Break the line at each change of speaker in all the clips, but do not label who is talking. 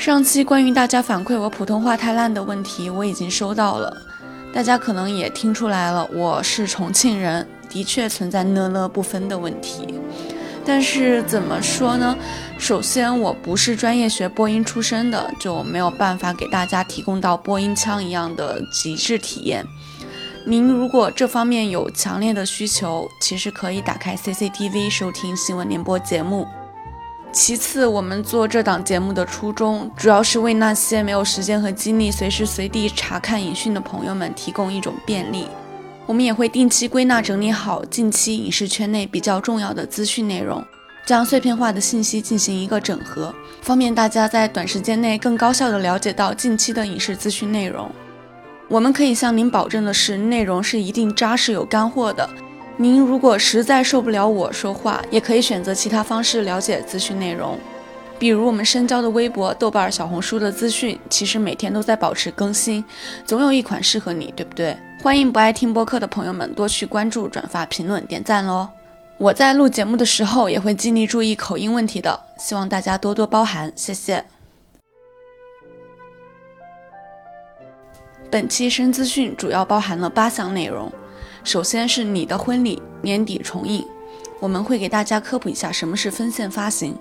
上期关于大家反馈我普通话太烂的问题，我已经收到了。大家可能也听出来了，我是重庆人，的确存在呢呢不分的问题。但是怎么说呢？首先，我不是专业学播音出身的，就没有办法给大家提供到播音腔一样的极致体验。您如果这方面有强烈的需求，其实可以打开 CCTV 收听新闻联播节目。其次，我们做这档节目的初衷，主要是为那些没有时间和精力随时随地查看影讯的朋友们提供一种便利。我们也会定期归纳整理好近期影视圈内比较重要的资讯内容，将碎片化的信息进行一个整合，方便大家在短时间内更高效地了解到近期的影视资讯内容。我们可以向您保证的是，内容是一定扎实有干货的。您如果实在受不了我说话，也可以选择其他方式了解资讯内容，比如我们深交的微博、豆瓣、小红书的资讯，其实每天都在保持更新，总有一款适合你，对不对？欢迎不爱听播客的朋友们多去关注、转发、评论、点赞喽！我在录节目的时候也会尽力注意口音问题的，希望大家多多包涵，谢谢。本期深资讯主要包含了八项内容。首先是你的婚礼年底重映，我们会给大家科普一下什么是分线发行，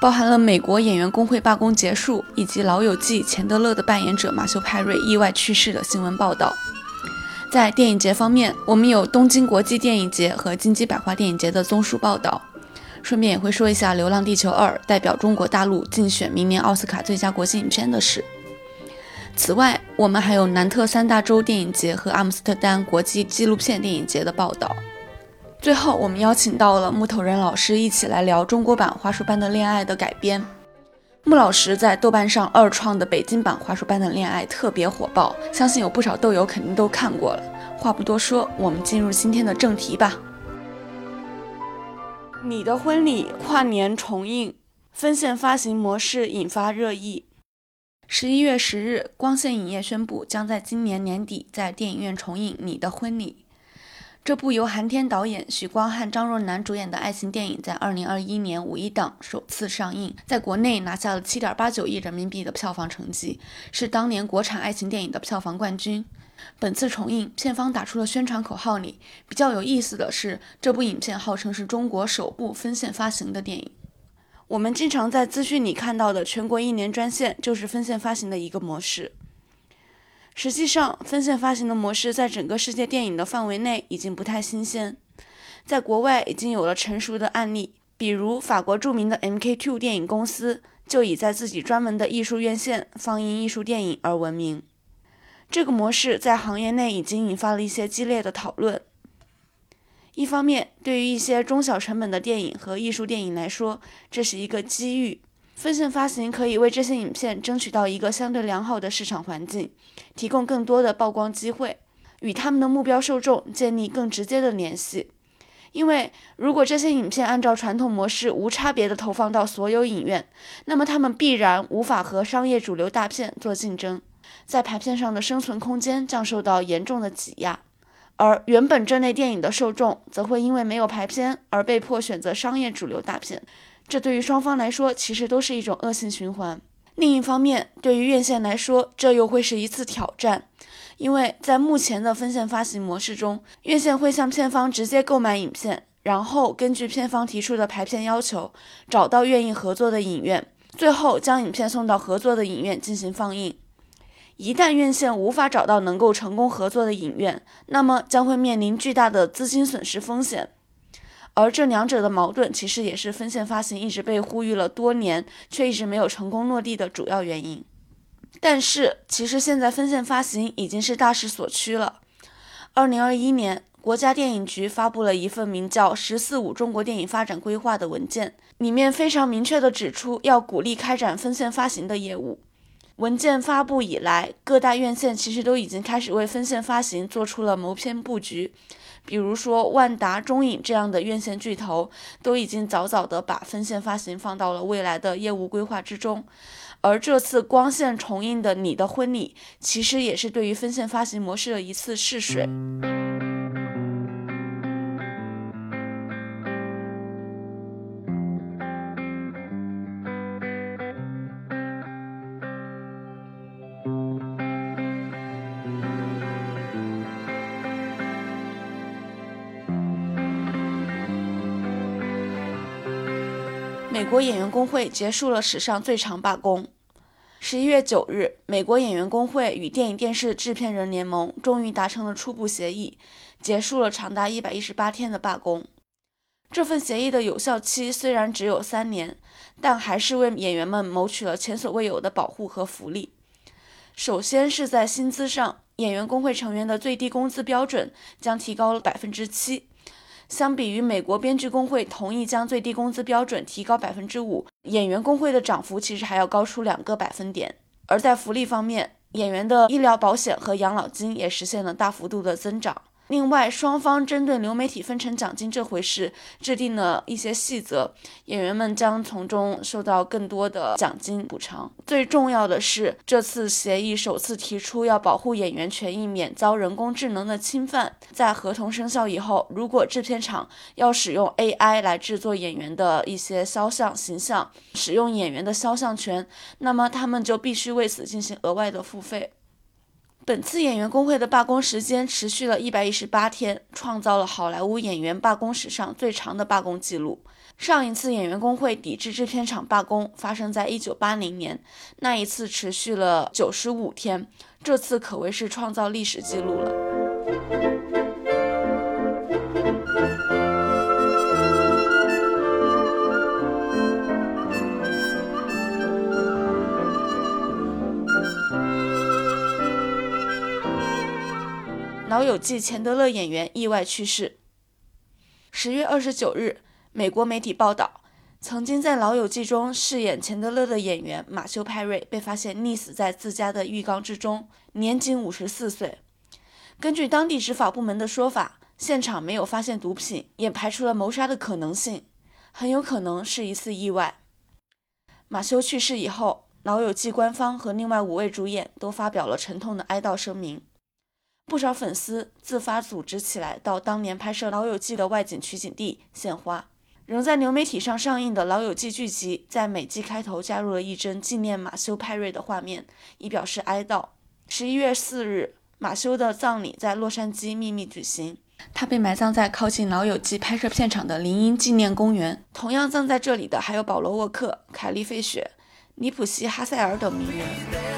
包含了美国演员工会罢工结束，以及《老友记》钱德勒的扮演者马修·派瑞意外去世的新闻报道。在电影节方面，我们有东京国际电影节和金鸡百花电影节的综述报道，顺便也会说一下《流浪地球二》代表中国大陆竞选明年奥斯卡最佳国际影片的事。此外，我们还有南特三大洲电影节和阿姆斯特丹国际纪录片电影节的报道。最后，我们邀请到了木头人老师一起来聊中国版《花束般的恋爱》的改编。穆老师在豆瓣上二创的北京版《花束般的恋爱》特别火爆，相信有不少豆友肯定都看过了。话不多说，我们进入今天的正题吧。你的婚礼跨年重映，分线发行模式引发热议。十一月十日，光线影业宣布将在今年年底在电影院重映《你的婚礼》。这部由韩天导演、许光汉、张若楠主演的爱情电影，在二零二一年五一档首次上映，在国内拿下了七点八九亿人民币的票房成绩，是当年国产爱情电影的票房冠军。本次重映，片方打出了宣传口号里比较有意思的是，这部影片号称是中国首部分线发行的电影。我们经常在资讯里看到的全国一年专线，就是分线发行的一个模式。实际上，分线发行的模式在整个世界电影的范围内已经不太新鲜，在国外已经有了成熟的案例，比如法国著名的 MK2 电影公司就以在自己专门的艺术院线放映艺术电影而闻名。这个模式在行业内已经引发了一些激烈的讨论。一方面，对于一些中小成本的电影和艺术电影来说，这是一个机遇。分线发行可以为这些影片争取到一个相对良好的市场环境，提供更多的曝光机会，与他们的目标受众建立更直接的联系。因为如果这些影片按照传统模式无差别的投放到所有影院，那么他们必然无法和商业主流大片做竞争，在排片上的生存空间将受到严重的挤压。而原本这类电影的受众则会因为没有排片而被迫选择商业主流大片，这对于双方来说其实都是一种恶性循环。另一方面，对于院线来说，这又会是一次挑战，因为在目前的分线发行模式中，院线会向片方直接购买影片，然后根据片方提出的排片要求，找到愿意合作的影院，最后将影片送到合作的影院进行放映。一旦院线无法找到能够成功合作的影院，那么将会面临巨大的资金损失风险。而这两者的矛盾，其实也是分线发行一直被呼吁了多年，却一直没有成功落地的主要原因。但是，其实现在分线发行已经是大势所趋了。二零二一年，国家电影局发布了一份名叫《“十四五”中国电影发展规划》的文件，里面非常明确地指出，要鼓励开展分线发行的业务。文件发布以来，各大院线其实都已经开始为分线发行做出了谋篇布局。比如说，万达、中影这样的院线巨头都已经早早的把分线发行放到了未来的业务规划之中。而这次光线重映的《你的婚礼》，其实也是对于分线发行模式的一次试水。美国演员工会结束了史上最长罢工。十一月九日，美国演员工会与电影电视制片人联盟终于达成了初步协议，结束了长达一百一十八天的罢工。这份协议的有效期虽然只有三年，但还是为演员们谋取了前所未有的保护和福利。首先是在薪资上，演员工会成员的最低工资标准将提高了百分之七。相比于美国编剧工会同意将最低工资标准提高百分之五，演员工会的涨幅其实还要高出两个百分点。而在福利方面，演员的医疗保险和养老金也实现了大幅度的增长。另外，双方针对流媒体分成奖金这回事制定了一些细则，演员们将从中受到更多的奖金补偿。最重要的是，这次协议首次提出要保护演员权益免遭人工智能的侵犯。在合同生效以后，如果制片厂要使用 AI 来制作演员的一些肖像形象，使用演员的肖像权，那么他们就必须为此进行额外的付费。本次演员工会的罢工时间持续了一百一十八天，创造了好莱坞演员罢工史上最长的罢工记录。上一次演员工会抵制制片厂罢工发生在一九八零年，那一次持续了九十五天，这次可谓是创造历史记录了。《老友记》钱德勒演员意外去世。十月二十九日，美国媒体报道，曾经在《老友记》中饰演钱德勒的演员马修·派瑞被发现溺死在自家的浴缸之中，年仅五十四岁。根据当地执法部门的说法，现场没有发现毒品，也排除了谋杀的可能性，很有可能是一次意外。马修去世以后，《老友记》官方和另外五位主演都发表了沉痛的哀悼声明。不少粉丝自发组织起来，到当年拍摄《老友记》的外景取景地献花。仍在流媒体上上映的《老友记》剧集，在每季开头加入了一帧纪念马修·派瑞的画面，以表示哀悼。十一月四日，马修的葬礼在洛杉矶秘密举行，他被埋葬在靠近《老友记》拍摄片场的林荫纪念公园。同样葬在这里的还有保罗·沃克、凯莉·费雪、尼普西·哈塞尔等名人。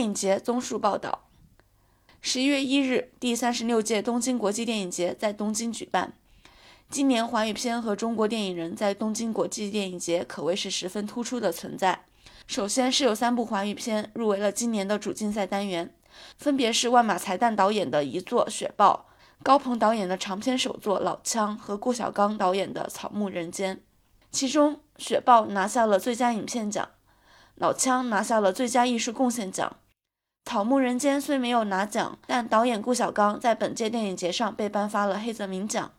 电影节综述报道：十一月一日，第三十六届东京国际电影节在东京举办。今年华语片和中国电影人在东京国际电影节可谓是十分突出的存在。首先是有三部华语片入围了今年的主竞赛单元，分别是万马才旦导演的遗作《雪豹》，高鹏导演的长篇首作《老枪》和顾晓刚导演的《草木人间》。其中，《雪豹》拿下了最佳影片奖，《老枪》拿下了最佳艺术贡献奖。《草木人间》虽没有拿奖，但导演顾晓刚在本届电影节上被颁发了黑泽明奖。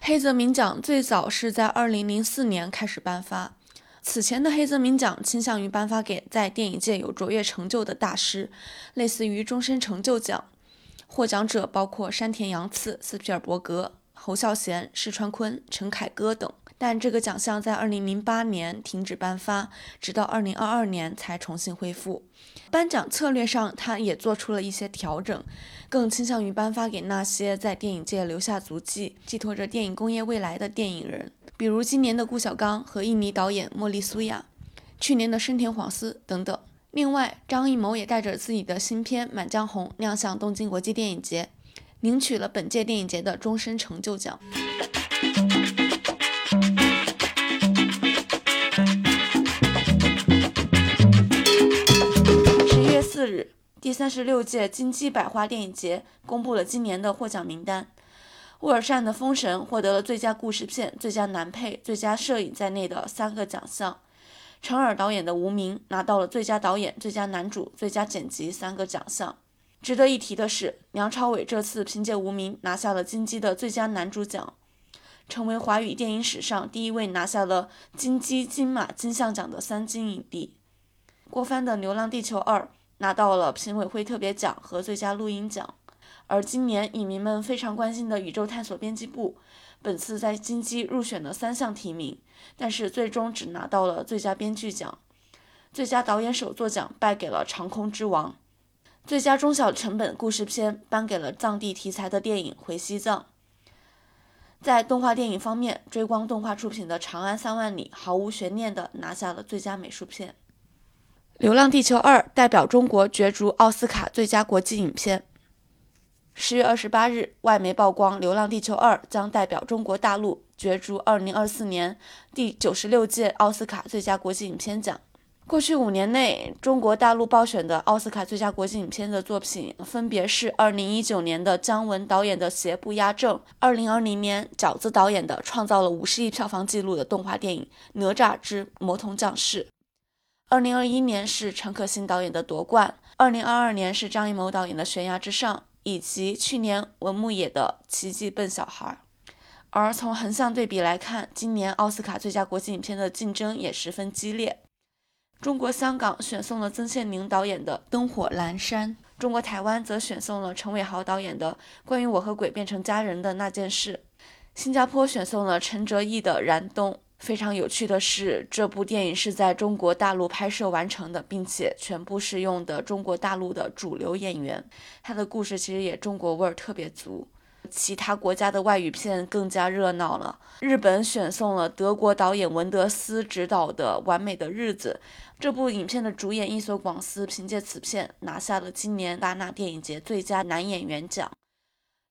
黑泽明奖最早是在2004年开始颁发，此前的黑泽明奖倾向于颁发给在电影界有卓越成就的大师，类似于终身成就奖。获奖者包括山田洋次、斯皮尔伯格、侯孝贤、石川昆、陈凯歌等。但这个奖项在2008年停止颁发，直到2022年才重新恢复。颁奖策略上，他也做出了一些调整，更倾向于颁发给那些在电影界留下足迹、寄托着电影工业未来的电影人，比如今年的顾晓刚和印尼导演莫莉苏亚，去年的深田晃司等等。另外，张艺谋也带着自己的新片《满江红》亮相东京国际电影节，领取了本届电影节的终身成就奖。日，第三十六届金鸡百花电影节公布了今年的获奖名单。沃尔善的《封神》获得了最佳故事片、最佳男配、最佳摄影在内的三个奖项。陈耳导演的《无名》拿到了最佳导演、最佳男主、最佳剪辑三个奖项。值得一提的是，梁朝伟这次凭借《无名》拿下了金鸡的最佳男主奖，成为华语电影史上第一位拿下了金鸡、金马、金像奖的三金影帝。郭帆的《流浪地球二》。拿到了评委会特别奖和最佳录音奖，而今年影迷们非常关心的宇宙探索编辑部，本次在金鸡入选了三项提名，但是最终只拿到了最佳编剧奖，最佳导演手作奖败给了《长空之王》，最佳中小成本故事片颁给了藏地题材的电影《回西藏》。在动画电影方面，追光动画出品的《长安三万里》毫无悬念地拿下了最佳美术片。《流浪地球二》代表中国角逐奥斯卡最佳国际影片。十月二十八日，外媒曝光，《流浪地球二》将代表中国大陆角逐二零二四年第九十六届奥斯卡最佳国际影片奖。过去五年内，中国大陆报选的奥斯卡最佳国际影片的作品分别是2019年的姜文导演的《邪不压正》，2020年饺子导演的创造了50亿票房纪录的动画电影《哪吒之魔童降世》，2021年是陈可辛导演的《夺冠》，2022年是张艺谋导演的《悬崖之上》，以及去年文牧野的《奇迹笨小孩》。而从横向对比来看，今年奥斯卡最佳国际影片的竞争也十分激烈。中国香港选送了曾宪宁导演的《灯火阑珊》，中国台湾则选送了陈伟豪导演的《关于我和鬼变成家人的那件事》，新加坡选送了陈哲艺的《燃冬》。非常有趣的是，这部电影是在中国大陆拍摄完成的，并且全部是用的中国大陆的主流演员，它的故事其实也中国味儿特别足。其他国家的外语片更加热闹了。日本选送了德国导演文德斯执导的《完美的日子》，这部影片的主演伊索广司凭借此片拿下了今年戛纳电影节最佳男演员奖。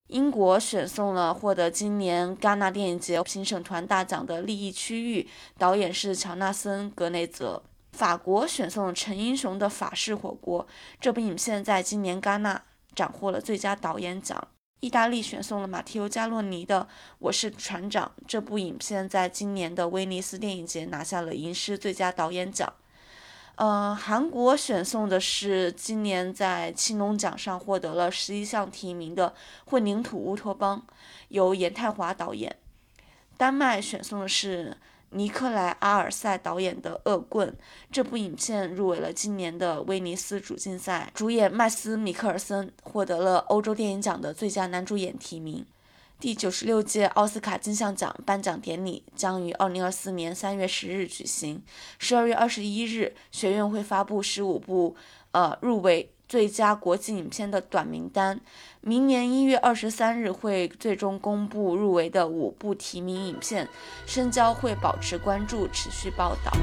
英国选送了获得今年戛纳电影节评审团大奖的《利益区域》，导演是乔纳森·格雷泽。法国选送了陈英雄的《法式火锅》，这部影片在今年戛纳斩获了最佳导演奖。意大利选送了马提欧·加洛尼的《我是船长》这部影片，在今年的威尼斯电影节拿下了银狮最佳导演奖。呃，韩国选送的是今年在青龙奖上获得了十一项提名的《混凝土乌托邦》，由严泰华导演。丹麦选送的是。尼克莱·阿尔塞导演的《恶棍》这部影片入围了今年的威尼斯主竞赛，主演麦斯·米克尔森获得了欧洲电影奖的最佳男主演提名。第九十六届奥斯卡金像奖颁奖典礼将于二零二四年三月十日举行，十二月二十一日学院会发布十五部呃入围。最佳国际影片的短名单，明年一月二十三日会最终公布入围的五部提名影片，深交会保持关注，持续报道。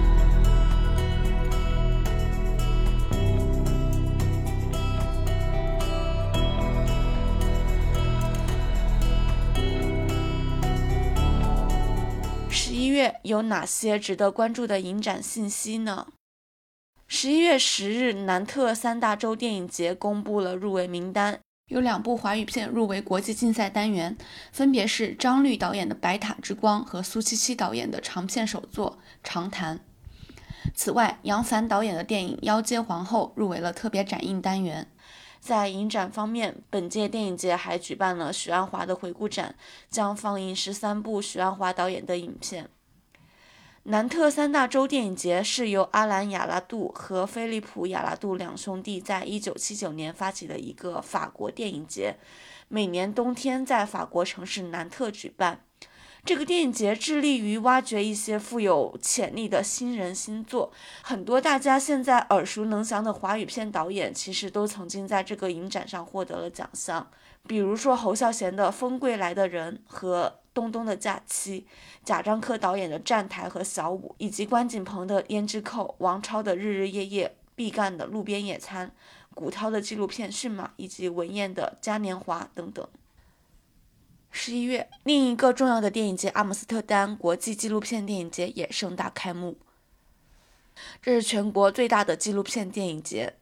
月有哪些值得关注的影展信息呢？十一月十日，南特三大洲电影节公布了入围名单，有两部华语片入围国际竞赛单元，分别是张律导演的《白塔之光》和苏七七导演的长片首作《长谈》。此外，杨凡导演的电影《妖街皇后》入围了特别展映单元。在影展方面，本届电影节还举办了许鞍华的回顾展，将放映十三部许鞍华导演的影片。南特三大洲电影节是由阿兰·亚拉杜和菲利普·亚拉杜两兄弟在一九七九年发起的一个法国电影节，每年冬天在法国城市南特举办。这个电影节致力于挖掘一些富有潜力的新人新作，很多大家现在耳熟能详的华语片导演，其实都曾经在这个影展上获得了奖项。比如说侯孝贤的《风归来的人》和。东东的假期，贾樟柯导演的《站台》和《小五》，以及关锦鹏的《胭脂扣》，王超的《日日夜夜》，毕赣的《路边野餐》，古涛的纪录片《驯马》，以及文彦的《嘉年华》等等。十一月，另一个重要的电影节——阿姆斯特丹国际纪录片电影节也盛大开幕。这是全国最大的纪录片电影节。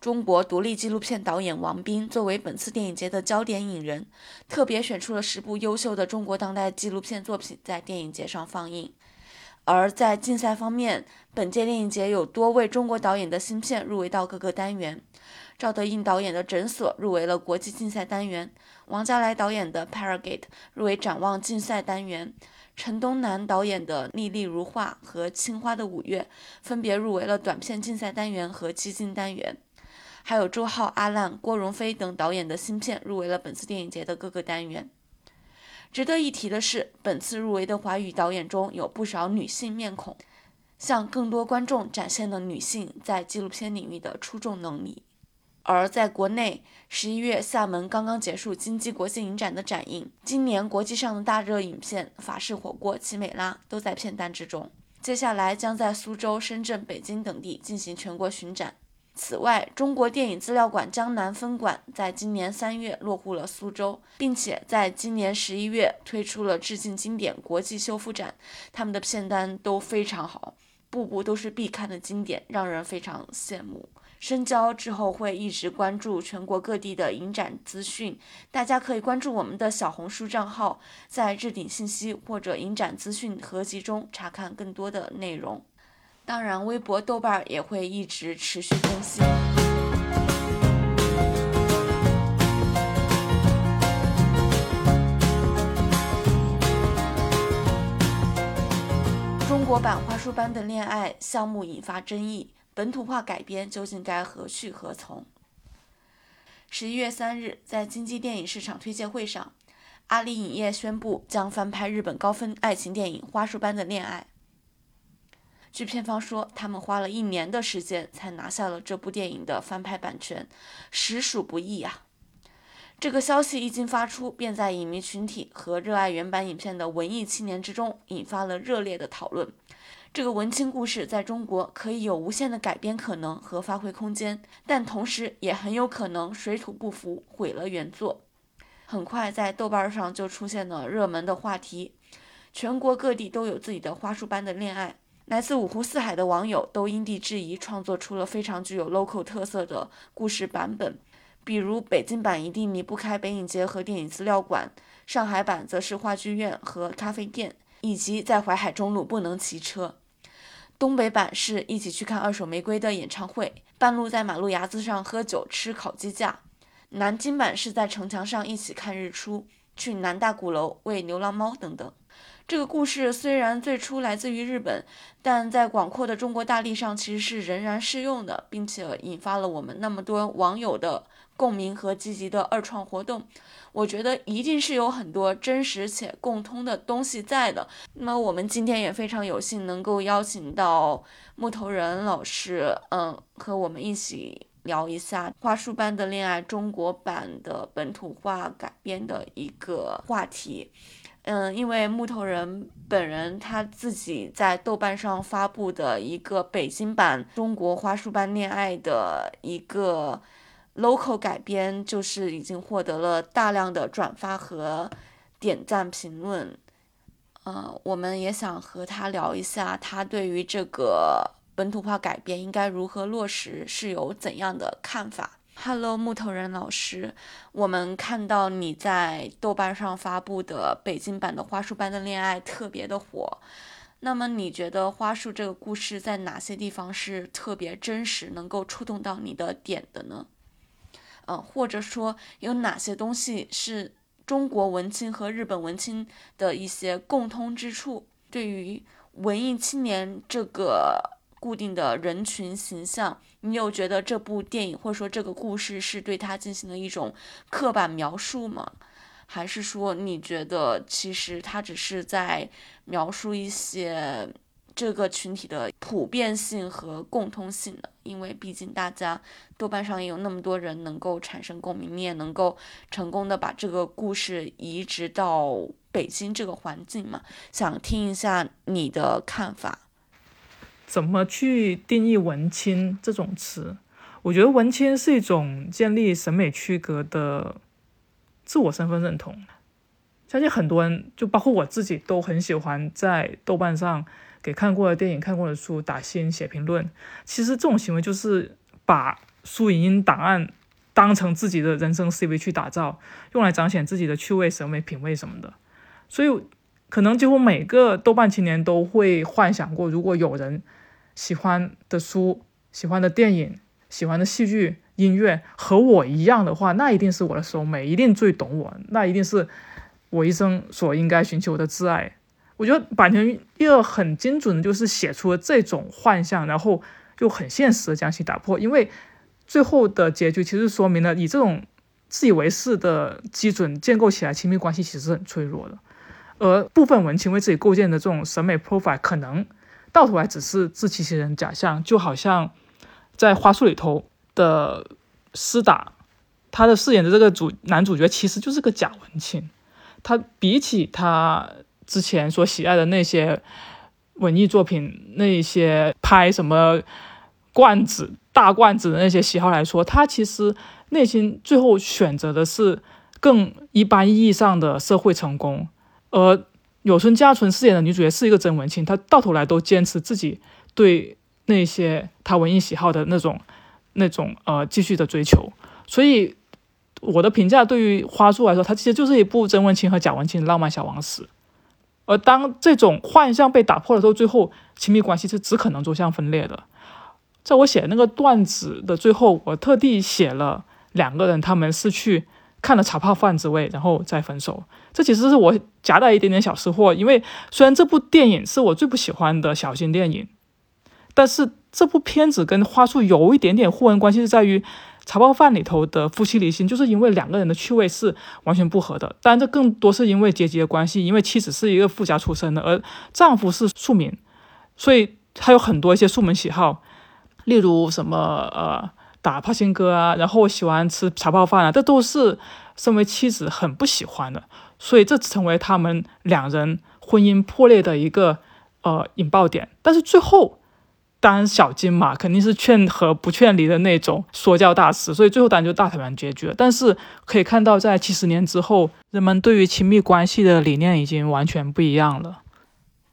中国独立纪录片导演王斌作为本次电影节的焦点影人，特别选出了十部优秀的中国当代纪录片作品在电影节上放映。而在竞赛方面，本届电影节有多位中国导演的新片入围到各个单元。赵德胤导演的《诊所》入围了国际竞赛单元，王家来导演的《Paragate》入围展望竞赛单元，陈东南导演的《丽丽如画》和《青花的五月》分别入围了短片竞赛单元和基金单元。还有周浩、阿烂、郭荣飞等导演的新片入围了本次电影节的各个单元。值得一提的是，本次入围的华语导演中有不少女性面孔，向更多观众展现了女性在纪录片领域的出众能力。而在国内，十一月厦门刚刚结束金鸡国际影展的展映，今年国际上的大热影片《法式火锅》《奇美拉》都在片单之中。接下来将在苏州、深圳、北京等地进行全国巡展。此外，中国电影资料馆江南分馆在今年三月落户了苏州，并且在今年十一月推出了致敬经典国际修复展。他们的片单都非常好，部部都是必看的经典，让人非常羡慕。深交之后会一直关注全国各地的影展资讯，大家可以关注我们的小红书账号，在置顶信息或者影展资讯合集中查看更多的内容。当然，微博、豆瓣也会一直持续更新。中国版《花束般的恋爱》项目引发争议。本土化改编究竟该何去何从？十一月三日，在金鸡电影市场推介会上，阿里影业宣布将翻拍日本高分爱情电影《花束般的恋爱》。据片方说，他们花了一年的时间才拿下了这部电影的翻拍版权，实属不易啊！这个消息一经发出，便在影迷群体和热爱原版影片的文艺青年之中引发了热烈的讨论。这个文青故事在中国可以有无限的改编可能和发挥空间，但同时也很有可能水土不服，毁了原作。很快，在豆瓣上就出现了热门的话题，全国各地都有自己的花束般的恋爱。来自五湖四海的网友都因地制宜创作出了非常具有 local 特色的故事版本，比如北京版一定离不开北影节和电影资料馆，上海版则是话剧院和咖啡店，以及在淮海中路不能骑车。东北版是一起去看二手玫瑰的演唱会，半路在马路牙子上喝酒吃烤鸡架。南京版是在城墙上一起看日出，去南大鼓楼喂流浪猫等等。这个故事虽然最初来自于日本，但在广阔的中国大地上其实是仍然适用的，并且引发了我们那么多网友的。共鸣和积极的二创活动，我觉得一定是有很多真实且共通的东西在的。那么我们今天也非常有幸能够邀请到木头人老师，嗯，和我们一起聊一下《花束般的恋爱》中国版的本土化改编的一个话题。嗯，因为木头人本人他自己在豆瓣上发布的一个北京版《中国花束般恋爱》的一个。local 改编就是已经获得了大量的转发和点赞评论，呃，我们也想和他聊一下，他对于这个本土化改编应该如何落实是有怎样的看法。Hello，木头人老师，我们看到你在豆瓣上发布的北京版的《花束般的恋爱》特别的火，那么你觉得花束这个故事在哪些地方是特别真实，能够触动到你的点的呢？嗯，或者说有哪些东西是中国文青和日本文青的一些共通之处？对于文艺青年这个固定的人群形象，你有觉得这部电影或者说这个故事是对他进行了一种刻板描述吗？还是说你觉得其实他只是在描述一些？这个群体的普遍性和共通性的，因为毕竟大家豆瓣上也有那么多人能够产生共鸣，你也能够成功的把这个故事移植到北京这个环境嘛，想听一下你的看法。
怎么去定义文青这种词？我觉得文青是一种建立审美区隔的自我身份认同。相信很多人，就包括我自己，都很喜欢在豆瓣上。给看过的电影、看过的书打星、写评论，其实这种行为就是把书影音档案当成自己的人生 CV 去打造，用来彰显自己的趣味、审美、品味什么的。所以，可能几乎每个豆瓣青年都会幻想过，如果有人喜欢的书、喜欢的电影、喜欢的戏剧、音乐和我一样的话，那一定是我的收美，一定最懂我，那一定是我一生所应该寻求的挚爱。我觉得坂田二很精准的，就是写出了这种幻象，然后又很现实的将其打破。因为最后的结局其实说明了以这种自以为是的基准建构起来亲密关系其实是很脆弱的，而部分文青为自己构建的这种审美 profile 可能到头来只是自欺欺人假象，就好像在花束里头的施打，他的饰演的这个主男主角其实就是个假文青，他比起他之前所喜爱的那些文艺作品，那些拍什么罐子。大罐子的那些喜好来说，他其实内心最后选择的是更一般意义上的社会成功。而有村架纯饰演的女主角是一个真文青，她到头来都坚持自己对那些她文艺喜好的那种、那种呃继续的追求。所以我的评价对于花束来说，它其实就是一部真文青和假文青的浪漫小王史。而当这种幻象被打破了之后，最后亲密关系是只可能走向分裂的。在我写那个段子的最后，我特地写了两个人，他们是去看了茶泡饭之味，然后再分手。这其实是我夹带一点点小失货，因为虽然这部电影是我最不喜欢的小型电影，但是这部片子跟花束有一点点互文关系，是在于茶泡饭里头的夫妻离心，就是因为两个人的趣味是完全不合的。当然，这更多是因为阶级的关系，因为妻子是一个富家出身的，而丈夫是庶民，所以他有很多一些庶民喜好。例如什么呃打帕辛哥啊，然后我喜欢吃茶泡饭啊，这都是身为妻子很不喜欢的，所以这成为他们两人婚姻破裂的一个呃引爆点。但是最后，当然小金嘛，肯定是劝和不劝离的那种说教大师，所以最后当然就大团圆结局了。但是可以看到，在七十年之后，人们对于亲密关系的理念已经完全不一样了。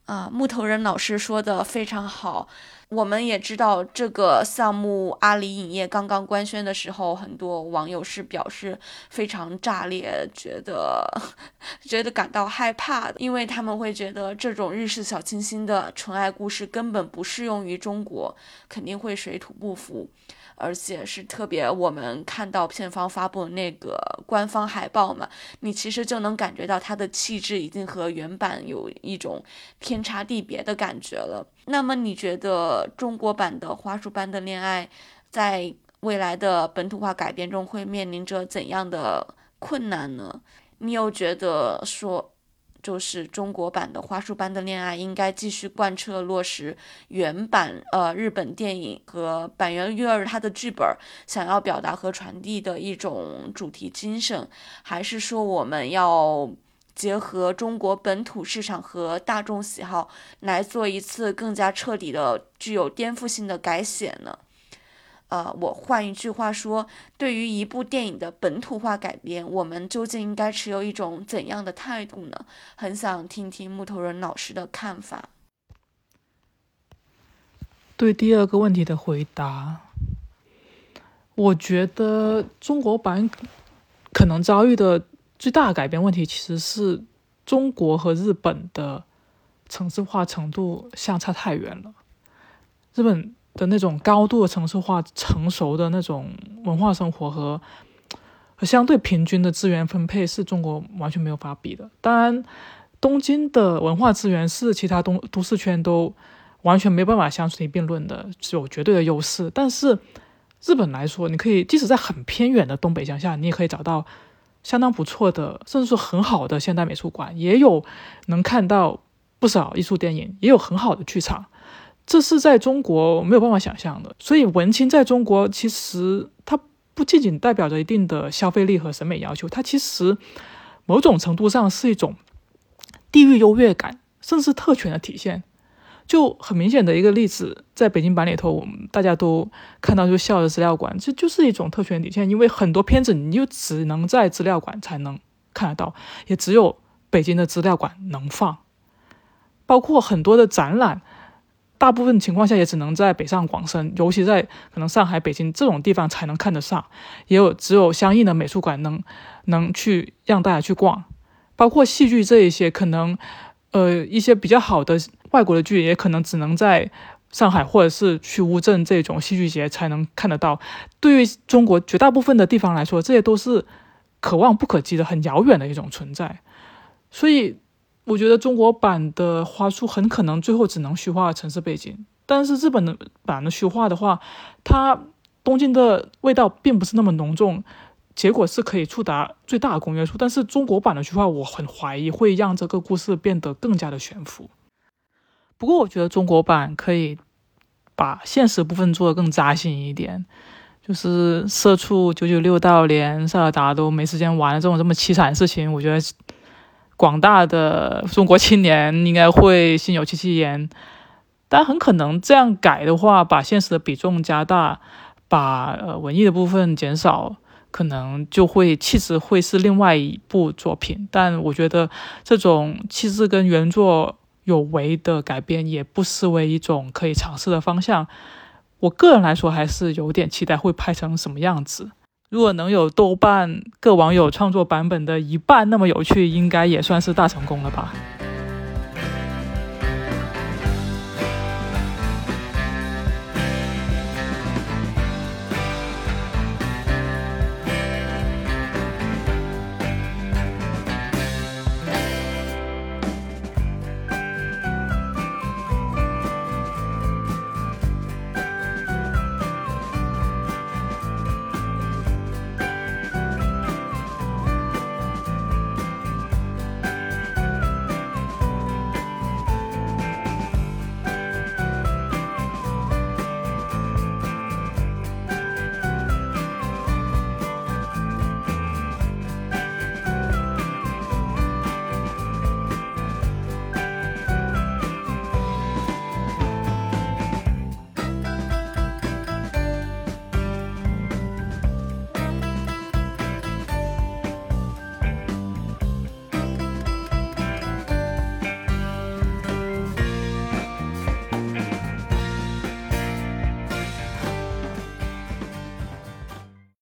啊，木头人老师说的非常好。我们也知道这个项目，阿里影业刚刚官宣的时候，很多网友是表示非常炸裂，觉得 觉得感到害怕的，因为他们会觉得这种日式小清新的纯爱故事根本不适用于中国，肯定会水土不服。而且是特别，我们看到片方发布那个官方海报嘛，你其实就能感觉到它的气质已经和原版有一种天差地别的感觉了。那么你觉得中国版的《花束般的恋爱》在未来的本土化改编中会面临着怎样的困难呢？你有觉得说？就是中国版的《花束般的恋爱》应该继续贯彻落实原版呃日本电影和板垣瑞二他的剧本想要表达和传递的一种主题精神，还是说我们要结合中国本土市场和大众喜好来做一次更加彻底的、具有颠覆性的改写呢？呃，我换一句话说，对于一部电影的本土化改编，我们究竟应该持有一种怎样的态度呢？很想听听木头人老师的看法。
对第二个问题的回答，我觉得中国版可能遭遇的最大的改编问题，其实是中国和日本的城市化程度相差太远了。日本。的那种高度的城市化、成熟的那种文化生活和和相对平均的资源分配，是中国完全没有法比的。当然，东京的文化资源是其他东都市圈都完全没办法相提并论的，是有绝对的优势。但是日本来说，你可以即使在很偏远的东北乡下，你也可以找到相当不错的，甚至说很好的现代美术馆，也有能看到不少艺术电影，也有很好的剧场。这是在中国没有办法想象的，所以文青在中国其实它不仅仅代表着一定的消费力和审美要求，它其实某种程度上是一种地域优越感，甚至特权的体现。就很明显的一个例子，在北京版里头，我们大家都看到就笑的资料馆，这就是一种特权体现，因为很多片子你就只能在资料馆才能看得到，也只有北京的资料馆能放，包括很多的展览。大部分情况下也只能在北上广深，尤其在可能上海、北京这种地方才能看得上，也有只有相应的美术馆能能去让大家去逛。包括戏剧这一些，可能呃一些比较好的外国的剧，也可能只能在上海或者是去乌镇这种戏剧节才能看得到。对于中国绝大部分的地方来说，这些都是可望不可及的、很遥远的一种存在。所以。我觉得中国版的花束很可能最后只能虚化城市背景，但是日本的版的虚化的话，它东京的味道并不是那么浓重，结果是可以触达最大的公约数。但是中国版的虚化，我很怀疑会让这个故事变得更加的悬浮。不过我觉得中国版可以把现实部分做得更扎心一点，就是社畜九九六到连塞尔达都没时间玩的这种这么凄惨的事情，我觉得广大的中国青年应该会心有戚戚焉。但很可能这样改的话，把现实的比重加大，把呃文艺的部分减少，可能就会气质会是另外一部作品。但我觉得这种气质跟原作有违的改编，也不失为一种可以尝试的方向。我个人来说，还是有点期待会拍成什么样子。如果能有豆瓣各网友创作版本的一半那么有趣，应该也算是大成功了吧。